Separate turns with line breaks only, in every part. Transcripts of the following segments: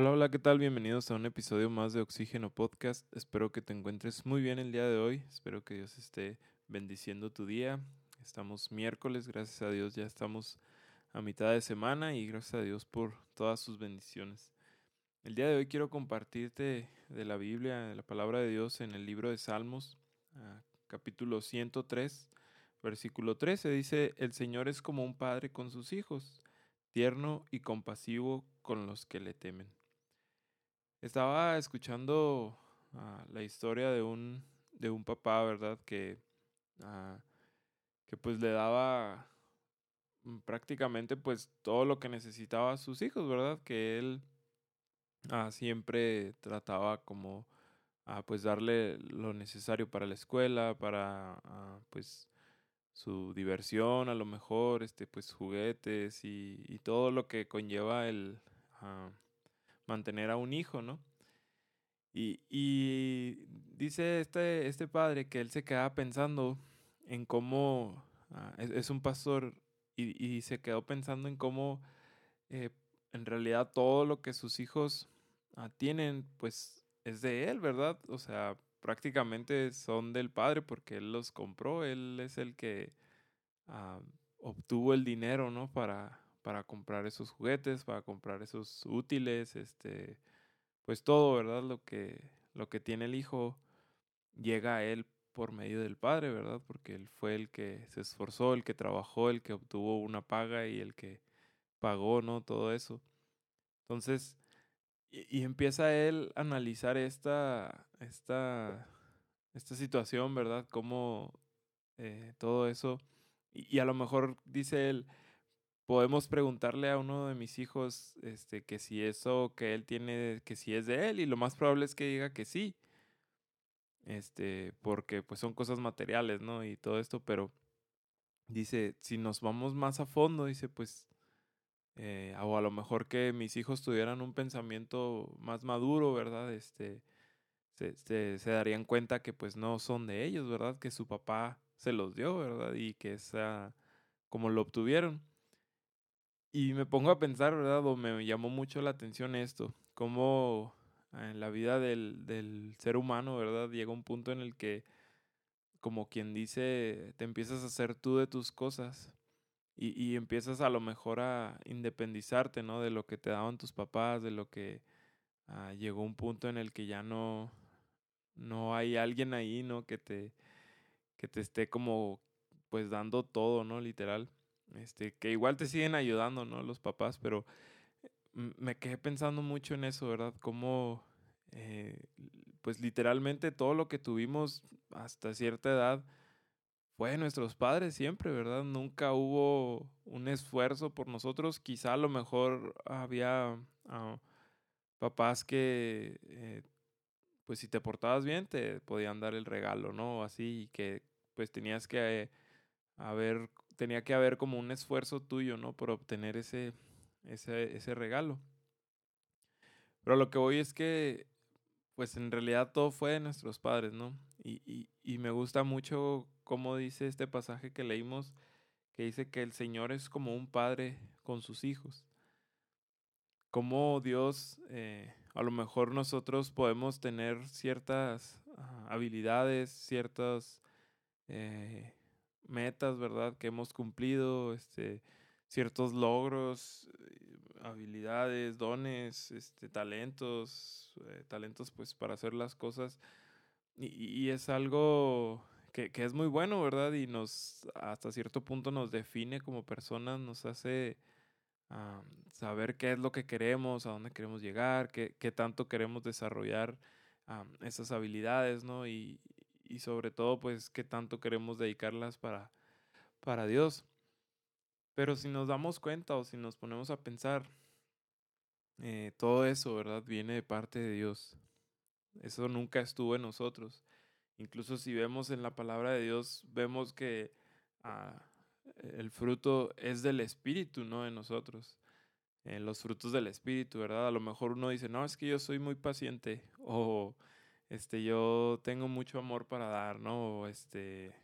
Hola, hola, ¿qué tal? Bienvenidos a un episodio más de Oxígeno Podcast. Espero que te encuentres muy bien el día de hoy. Espero que Dios esté bendiciendo tu día. Estamos miércoles, gracias a Dios ya estamos a mitad de semana y gracias a Dios por todas sus bendiciones. El día de hoy quiero compartirte de la Biblia, de la palabra de Dios en el libro de Salmos, capítulo 103, versículo 13. Dice, el Señor es como un padre con sus hijos, tierno y compasivo con los que le temen. Estaba escuchando ah, la historia de un, de un papá, ¿verdad? Que, ah, que pues le daba mm, prácticamente pues todo lo que necesitaba a sus hijos, ¿verdad? Que él ah, siempre trataba como a pues darle lo necesario para la escuela, para pues su diversión, a lo mejor, este, pues juguetes y, y todo lo que conlleva el, mantener a un hijo, ¿no? Y, y dice este, este padre que él se queda pensando en cómo ah, es, un pastor y, y, se quedó pensando en cómo eh, en realidad todo lo que sus hijos ah, tienen, pues es de él, ¿verdad? O sea, prácticamente son del padre porque él los compró, él es el que ah, obtuvo el dinero, ¿no? Para, para comprar esos juguetes, para comprar esos útiles, este, pues todo, ¿verdad? Lo que, lo que tiene el hijo llega a él por medio del padre, ¿verdad? Porque él fue el que se esforzó, el que trabajó, el que obtuvo una paga y el que pagó, ¿no? Todo eso. Entonces, y, empieza él a analizar esta, esta, esta situación, ¿verdad? Cómo eh, todo eso, y, y, a lo mejor dice él, podemos preguntarle a uno de mis hijos este, que si eso que él tiene, que si es de él, y lo más probable es que diga que sí. Este, porque pues son cosas materiales, ¿no? Y todo esto, pero dice, si nos vamos más a fondo, dice, pues, eh, o a lo mejor que mis hijos tuvieran un pensamiento más maduro, ¿verdad? Este, se, se, se darían cuenta que pues no son de ellos, ¿verdad? Que su papá se los dio, ¿verdad? Y que esa, como lo obtuvieron. Y me pongo a pensar, ¿verdad? O me llamó mucho la atención esto, cómo en la vida del, del ser humano, ¿verdad? Llega un punto en el que, como quien dice, te empiezas a hacer tú de tus cosas y, y empiezas a lo mejor a independizarte, ¿no? De lo que te daban tus papás, de lo que ah, llegó un punto en el que ya no, no hay alguien ahí, ¿no? Que te, que te esté como, pues dando todo, ¿no? Literal. Este, que igual te siguen ayudando, ¿no? Los papás, pero me quedé pensando mucho en eso, ¿verdad? Cómo, eh, pues literalmente todo lo que tuvimos hasta cierta edad fue de nuestros padres siempre, ¿verdad? Nunca hubo un esfuerzo por nosotros. Quizá a lo mejor había ah, papás que, eh, pues si te portabas bien, te podían dar el regalo, ¿no? Así, y que pues tenías que eh, haber tenía que haber como un esfuerzo tuyo, ¿no? Por obtener ese, ese, ese regalo. Pero lo que voy es que, pues en realidad todo fue de nuestros padres, ¿no? Y, y, y me gusta mucho cómo dice este pasaje que leímos, que dice que el Señor es como un padre con sus hijos. Como Dios, eh, a lo mejor nosotros podemos tener ciertas ah, habilidades, ciertas eh, metas, ¿verdad? Que hemos cumplido, este, ciertos logros, eh, habilidades, dones, este, talentos, eh, talentos pues para hacer las cosas. Y, y es algo que, que, es muy bueno, ¿verdad? Y nos, hasta cierto punto nos define como personas, nos hace saber qué es lo que queremos, a dónde queremos llegar, qué, qué tanto queremos desarrollar esas habilidades, ¿no? Y, y sobre todo pues qué tanto queremos dedicarlas para, para Dios. Pero si nos damos cuenta o si nos ponemos a pensar, eh, todo eso, ¿verdad? Viene de parte de Dios. Eso nunca estuvo en nosotros. Incluso si vemos en la palabra de Dios, vemos que ah, el fruto es del Espíritu, no de nosotros. Eh, los frutos del Espíritu, ¿verdad? A lo mejor uno dice, no, es que yo soy muy paciente o este, yo tengo mucho amor para dar, ¿no? este,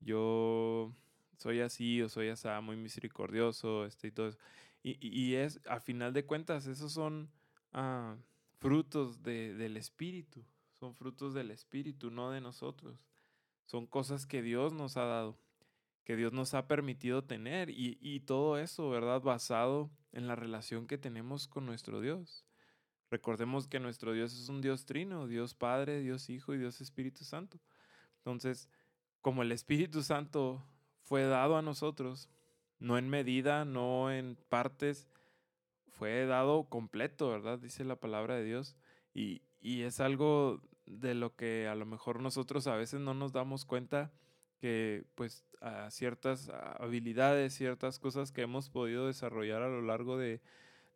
yo soy así o soy así, muy misericordioso, este, y todo eso. Y, y, es, a final de cuentas, esos son ah, frutos del Espíritu, son frutos del Espíritu, no de nosotros. Son cosas que Dios nos ha dado, que Dios nos ha permitido tener y, y todo eso, ¿verdad? Basado en la relación que tenemos con nuestro Dios. Recordemos que nuestro Dios es un Dios trino, Dios Padre, Dios Hijo y Dios Espíritu Santo. Entonces, como el Espíritu Santo fue dado a nosotros, no en medida, no en partes, fue dado completo, ¿verdad? Dice la palabra de Dios. Y, y es algo de lo que a lo mejor nosotros a veces no nos damos cuenta que pues a ciertas habilidades, ciertas cosas que hemos podido desarrollar a lo largo de,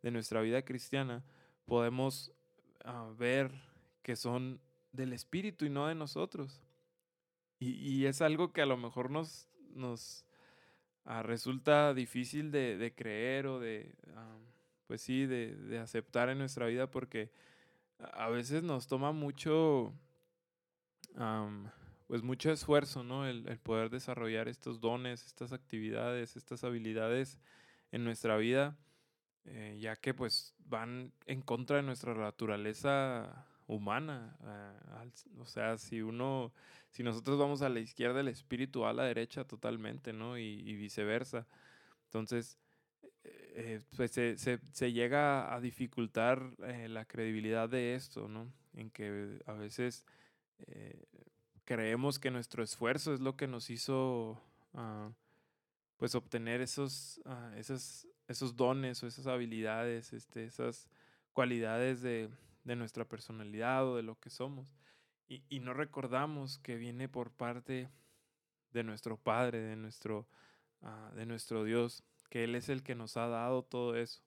de nuestra vida cristiana, podemos ah, ver que son del Espíritu y no de nosotros. Y, es algo que a lo mejor nos, nos ah, resulta difícil de, creer o de, ah, pues sí, de, aceptar en nuestra vida porque a veces nos toma mucho, pues mucho esfuerzo, ¿no? El, poder desarrollar estos dones, estas actividades, estas habilidades en nuestra vida, eh, ya que pues van en contra de nuestra naturaleza humana. O sea, si uno, si nosotros vamos a la izquierda, el espíritu va a la derecha totalmente, ¿no? Y, viceversa. Entonces, eh, pues se, se, llega a dificultar eh, la credibilidad de esto, ¿no? En que a veces creemos que nuestro esfuerzo es lo que nos hizo, uh, pues, obtener esos, uh, esos, esos dones o esas habilidades, este, esas cualidades de, de nuestra personalidad o de lo que somos. Y, y, no recordamos que viene por parte de nuestro Padre, de nuestro, uh, de nuestro Dios, que Él es el que nos ha dado todo eso.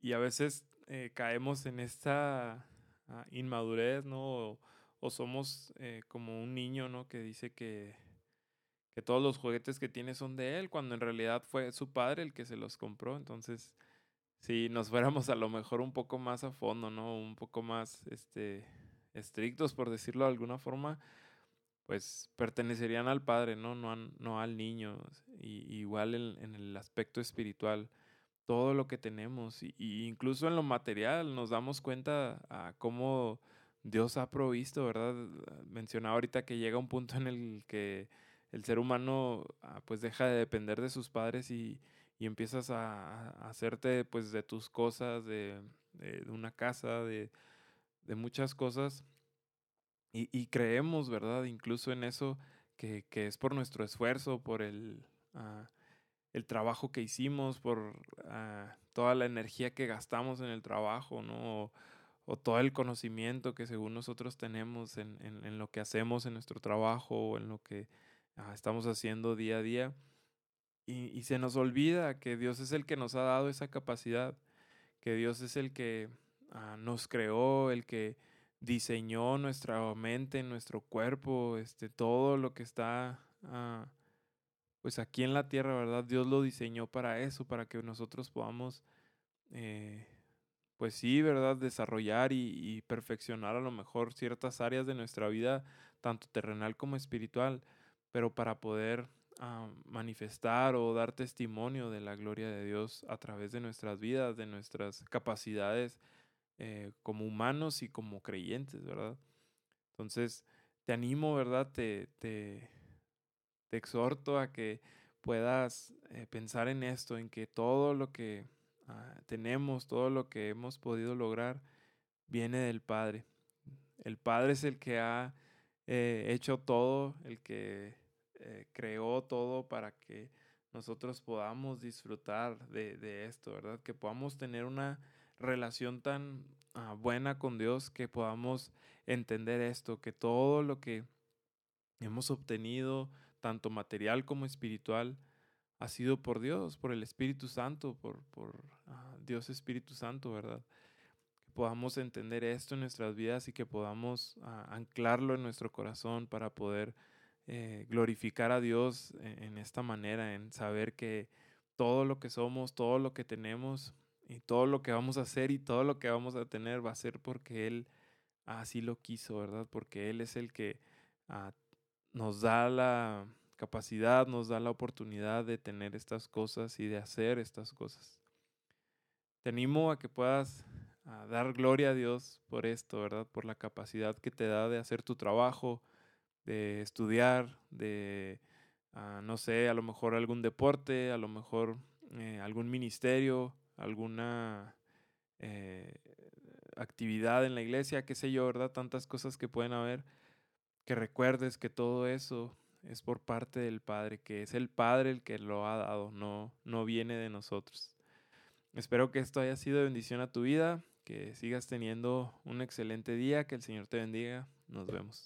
Y a veces eh, caemos en esta uh, inmadurez, ¿no? O, o somos eh, como un niño, ¿no? Que dice que, que todos los juguetes que tiene son de Él, cuando en realidad fue su padre el que se los compró. Entonces, si nos fuéramos a lo mejor un poco más a fondo, ¿no? Un poco más este, estrictos, por decirlo de alguna forma, pues pertenecerían al Padre, ¿no? No, no al niño. Y, igual en, el aspecto espiritual, todo lo que tenemos, y, incluso en lo material, nos damos cuenta a cómo Dios ha provisto, ¿verdad? Mencionaba ahorita que llega un punto en el que el ser humano ah, pues deja de depender de sus padres y, y empiezas a, hacerte pues de tus cosas, de, de, una casa, de, de, muchas cosas. Y, creemos, ¿verdad? Incluso en eso, que, que es por nuestro esfuerzo, por el, uh, el trabajo que hicimos, por uh, toda la energía que gastamos en el trabajo, ¿no? O, todo el conocimiento que según nosotros tenemos en, en, lo que hacemos en nuestro trabajo en lo que estamos haciendo día a día y, se nos olvida que Dios es el que nos ha dado esa capacidad, que Dios es el que uh, nos creó, el que diseñó nuestra mente, nuestro cuerpo, este, todo lo que está uh, pues aquí en la tierra, ¿verdad? Dios lo diseñó para eso, para que nosotros podamos, eh, pues sí, ¿verdad? Desarrollar y perfeccionar a lo mejor ciertas áreas de nuestra vida, tanto terrenal como espiritual, pero para poder a manifestar o dar testimonio de la gloria de Dios a través de nuestras vidas, de nuestras capacidades eh, como humanos y como creyentes, ¿verdad? Entonces, te animo, ¿verdad? Te, te, exhorto a que puedas eh, pensar en esto, en que todo lo que uh, tenemos, todo lo que hemos podido lograr, viene del Padre. El Padre es el que ha eh, hecho todo, el que eh, creó todo para que nosotros podamos disfrutar de, de, esto, ¿verdad? Que podamos tener una relación tan uh, buena con Dios, que podamos entender esto, que todo lo que hemos obtenido, tanto material como espiritual, ha sido por Dios, por el Espíritu Santo, por, por uh, Dios Espíritu Santo, ¿verdad? Que podamos entender esto en nuestras vidas y que podamos uh, anclarlo en nuestro corazón para poder eh, glorificar a Dios en, esta manera, en saber que todo lo que somos, todo lo que tenemos y todo lo que vamos a hacer y todo lo que vamos a tener va a ser porque Él así lo quiso, ¿verdad? Porque Él es el que uh, nos da la capacidad, nos da la oportunidad de tener estas cosas y de hacer estas cosas. Te animo a que puedas a dar gloria a Dios por esto, ¿verdad? Por la capacidad que te da de hacer tu trabajo, de estudiar, de, ah, no sé, a lo mejor algún deporte, a lo mejor eh, algún ministerio, alguna eh, actividad en la iglesia, qué sé yo, ¿verdad? Tantas cosas que pueden haber, que recuerdes que todo eso es por parte del Padre, que es el Padre el que lo ha dado, no, no viene de nosotros. Espero que esto haya sido de bendición a tu vida, que sigas teniendo un excelente día, que el Señor te bendiga. Nos vemos.